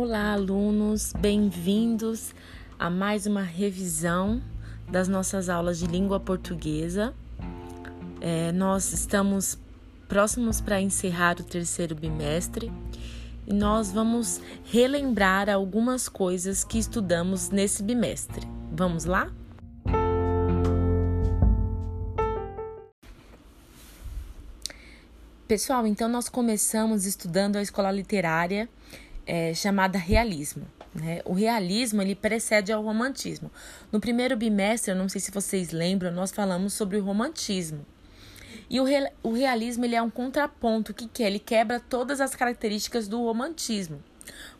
Olá, alunos, bem-vindos a mais uma revisão das nossas aulas de língua portuguesa. É, nós estamos próximos para encerrar o terceiro bimestre e nós vamos relembrar algumas coisas que estudamos nesse bimestre. Vamos lá? Pessoal, então nós começamos estudando a escola literária é, chamada realismo. Né? O realismo ele precede ao romantismo. No primeiro bimestre, eu não sei se vocês lembram, nós falamos sobre o romantismo. E o, re, o realismo ele é um contraponto. Que, que é? Ele quebra todas as características do romantismo.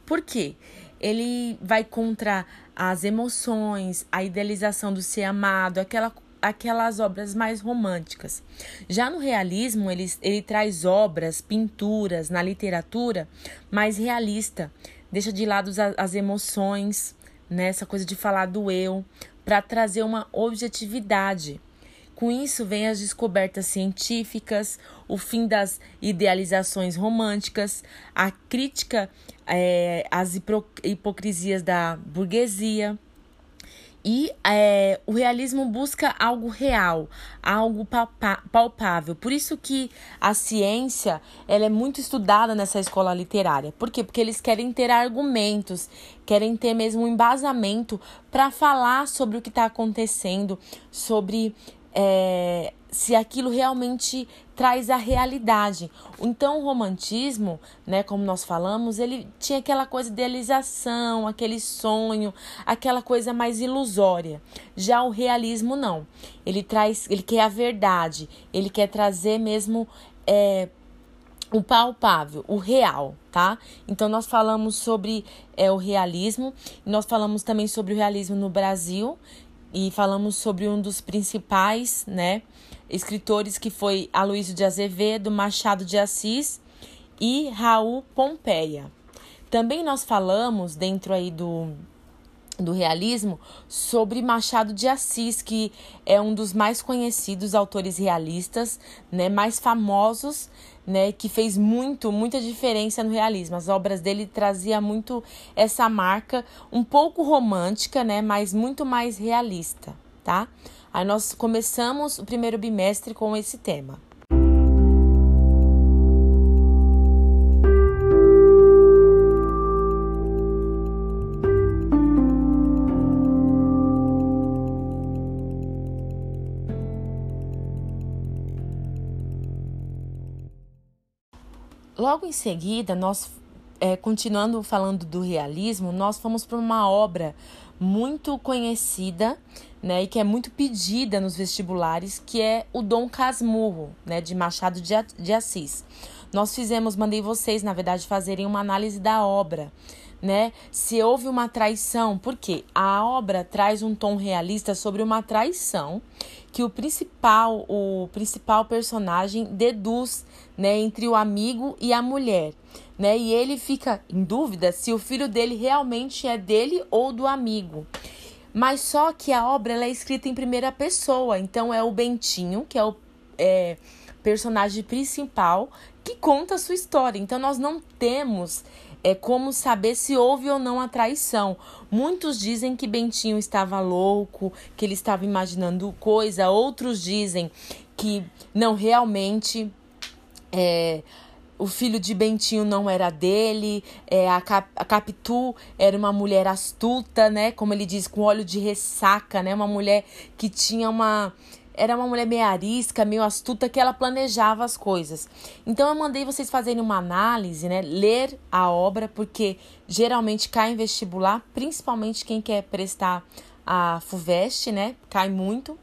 Por quê? Ele vai contra as emoções, a idealização do ser amado, aquela aquelas obras mais românticas. Já no realismo, ele, ele traz obras, pinturas na literatura mais realista, deixa de lado as, as emoções, né, essa coisa de falar do eu, para trazer uma objetividade. Com isso vem as descobertas científicas, o fim das idealizações românticas, a crítica é, às hipocrisias da burguesia e é, o realismo busca algo real, algo palpável. Por isso que a ciência ela é muito estudada nessa escola literária. Por quê? Porque eles querem ter argumentos, querem ter mesmo um embasamento para falar sobre o que está acontecendo, sobre é, se aquilo realmente traz a realidade. Então, o romantismo, né, como nós falamos, ele tinha aquela coisa de idealização, aquele sonho, aquela coisa mais ilusória. Já o realismo não. Ele traz, ele quer a verdade, ele quer trazer mesmo é, o palpável, o real, tá? Então nós falamos sobre é, o realismo, nós falamos também sobre o realismo no Brasil e falamos sobre um dos principais, né? Escritores que foi Aloysio de Azevedo, Machado de Assis e Raul Pompeia. Também nós falamos dentro aí do do realismo sobre Machado de Assis, que é um dos mais conhecidos autores realistas, né, mais famosos, né, que fez muito, muita diferença no realismo. As obras dele trazia muito essa marca, um pouco romântica, né, mas muito mais realista, tá? Aí nós começamos o primeiro bimestre com esse tema. Logo em seguida, nós, é, continuando falando do realismo, nós fomos para uma obra muito conhecida né, e que é muito pedida nos vestibulares, que é o Dom Casmurro, né, de Machado de Assis. Nós fizemos, mandei vocês, na verdade, fazerem uma análise da obra, né? Se houve uma traição, porque a obra traz um tom realista sobre uma traição que o principal, o principal personagem deduz, né, entre o amigo e a mulher, né? E ele fica em dúvida se o filho dele realmente é dele ou do amigo. Mas só que a obra é escrita em primeira pessoa, então é o Bentinho, que é o é, personagem principal, que conta a sua história. Então nós não temos é como saber se houve ou não a traição. Muitos dizem que Bentinho estava louco, que ele estava imaginando coisa, outros dizem que não realmente é, o filho de Bentinho não era dele, é, a, Cap, a Capitu era uma mulher astuta, né? Como ele diz, com óleo de ressaca, né? Uma mulher que tinha uma. Era uma mulher meio arisca, meio astuta, que ela planejava as coisas. Então eu mandei vocês fazerem uma análise, né? Ler a obra, porque geralmente cai em vestibular, principalmente quem quer prestar a FUVEST, né? Cai muito.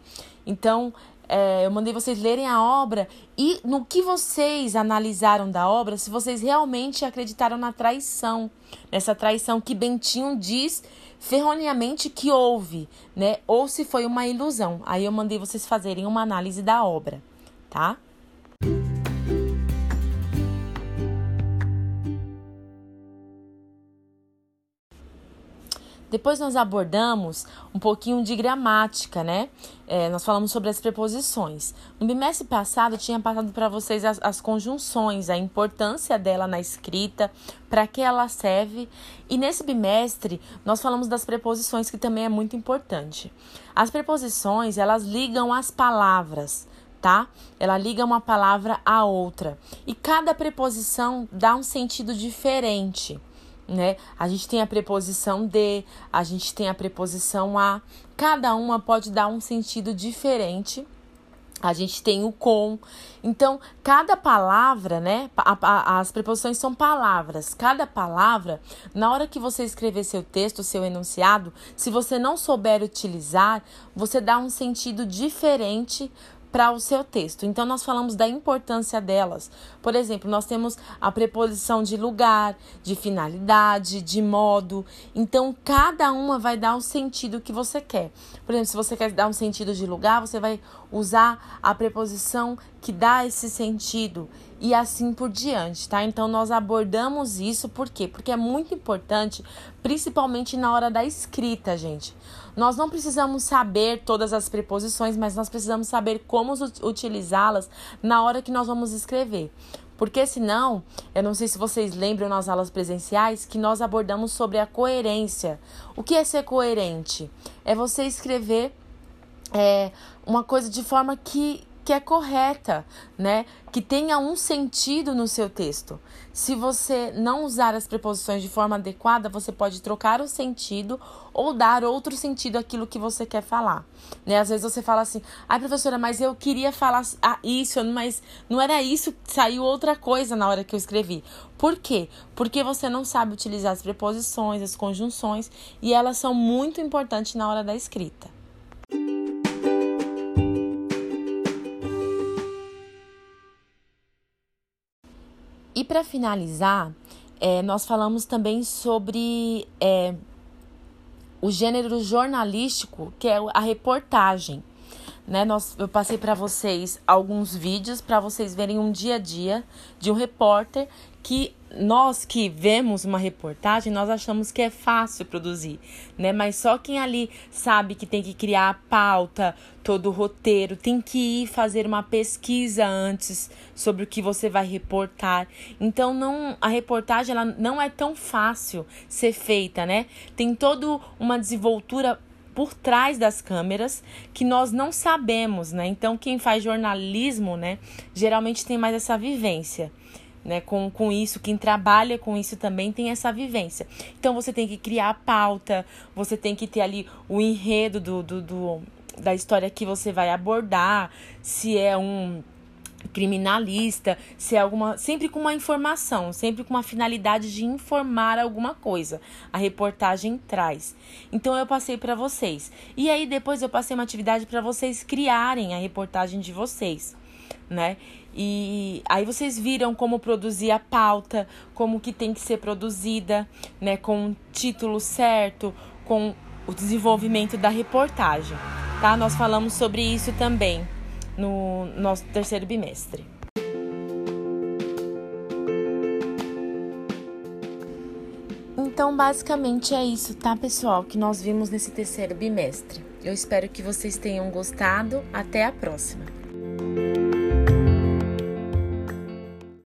Então, é, eu mandei vocês lerem a obra e no que vocês analisaram da obra, se vocês realmente acreditaram na traição, nessa traição que Bentinho diz ferroneamente que houve, né? Ou se foi uma ilusão. Aí eu mandei vocês fazerem uma análise da obra, tá? Depois nós abordamos um pouquinho de gramática, né? É, nós falamos sobre as preposições. No bimestre passado, eu tinha passado para vocês as, as, conjunções, a importância dela na escrita, para que ela serve. E nesse bimestre, nós falamos das preposições, que também é muito importante. As preposições, elas ligam as palavras tá? Ela liga uma palavra à outra. E cada preposição dá um sentido diferente né? A gente tem a preposição de, a gente tem a preposição a. Cada uma pode dar um sentido diferente. A gente tem o com. Então, cada palavra, né? as preposições são palavras. Cada palavra, na hora que você escrever seu texto, seu enunciado, se você não souber utilizar, você dá um sentido diferente para o seu texto. Então, nós falamos da importância delas. Por exemplo, nós temos a preposição de lugar, de finalidade, de modo. Então, cada uma vai dar o sentido que você quer. Por exemplo, se você quer dar um sentido de lugar, você vai usar a preposição que dá esse sentido e assim por diante, tá? Então nós abordamos isso por quê? Porque é muito importante, principalmente na hora da escrita, gente. Nós não precisamos saber todas as preposições, mas nós precisamos saber como utilizá-las na hora que nós vamos escrever. Porque senão, eu não sei se vocês lembram nas aulas presenciais que nós abordamos sobre a coerência. O que é ser coerente? É você escrever é, uma coisa de forma que que é correta, né? Que tenha um sentido no seu texto. Se você não usar as preposições de forma adequada, você pode trocar o sentido ou dar outro sentido àquilo que você quer falar. Né? Às vezes você fala assim: ai, professora, mas eu queria falar isso, mas não era isso, saiu outra coisa na hora que eu escrevi. Por quê? Porque você não sabe utilizar as preposições, as conjunções, e elas são muito importantes na hora da escrita. Para finalizar, é, nós falamos também sobre é, o gênero jornalístico, que é a reportagem. Né, nós, eu passei para vocês alguns vídeos para vocês verem um dia a dia de um repórter que nós que vemos uma reportagem, nós achamos que é fácil produzir, né? Mas só quem ali sabe que tem que criar a pauta, todo o roteiro, tem que ir fazer uma pesquisa antes sobre o que você vai reportar. Então não, a reportagem ela não é tão fácil ser feita, né? Tem toda uma desenvoltura por trás das câmeras que nós não sabemos, né? Então quem faz jornalismo, né, geralmente tem mais essa vivência né, com, com isso, quem trabalha com isso também tem essa vivência. Então você tem que criar a pauta, você tem que ter ali o enredo do, do, do da história que você vai abordar, se é um criminalista, se é alguma, sempre com uma informação, sempre com uma finalidade de informar alguma coisa. A reportagem traz. Então eu passei para vocês. E aí depois eu passei uma atividade para vocês criarem a reportagem de vocês, né? E aí vocês viram como produzir a pauta, como que tem que ser produzida, né, com o título certo, com o desenvolvimento da reportagem, tá? Nós falamos sobre isso também no nosso terceiro bimestre. Então, basicamente é isso, tá, pessoal, que nós vimos nesse terceiro bimestre. Eu espero que vocês tenham gostado. Até a próxima!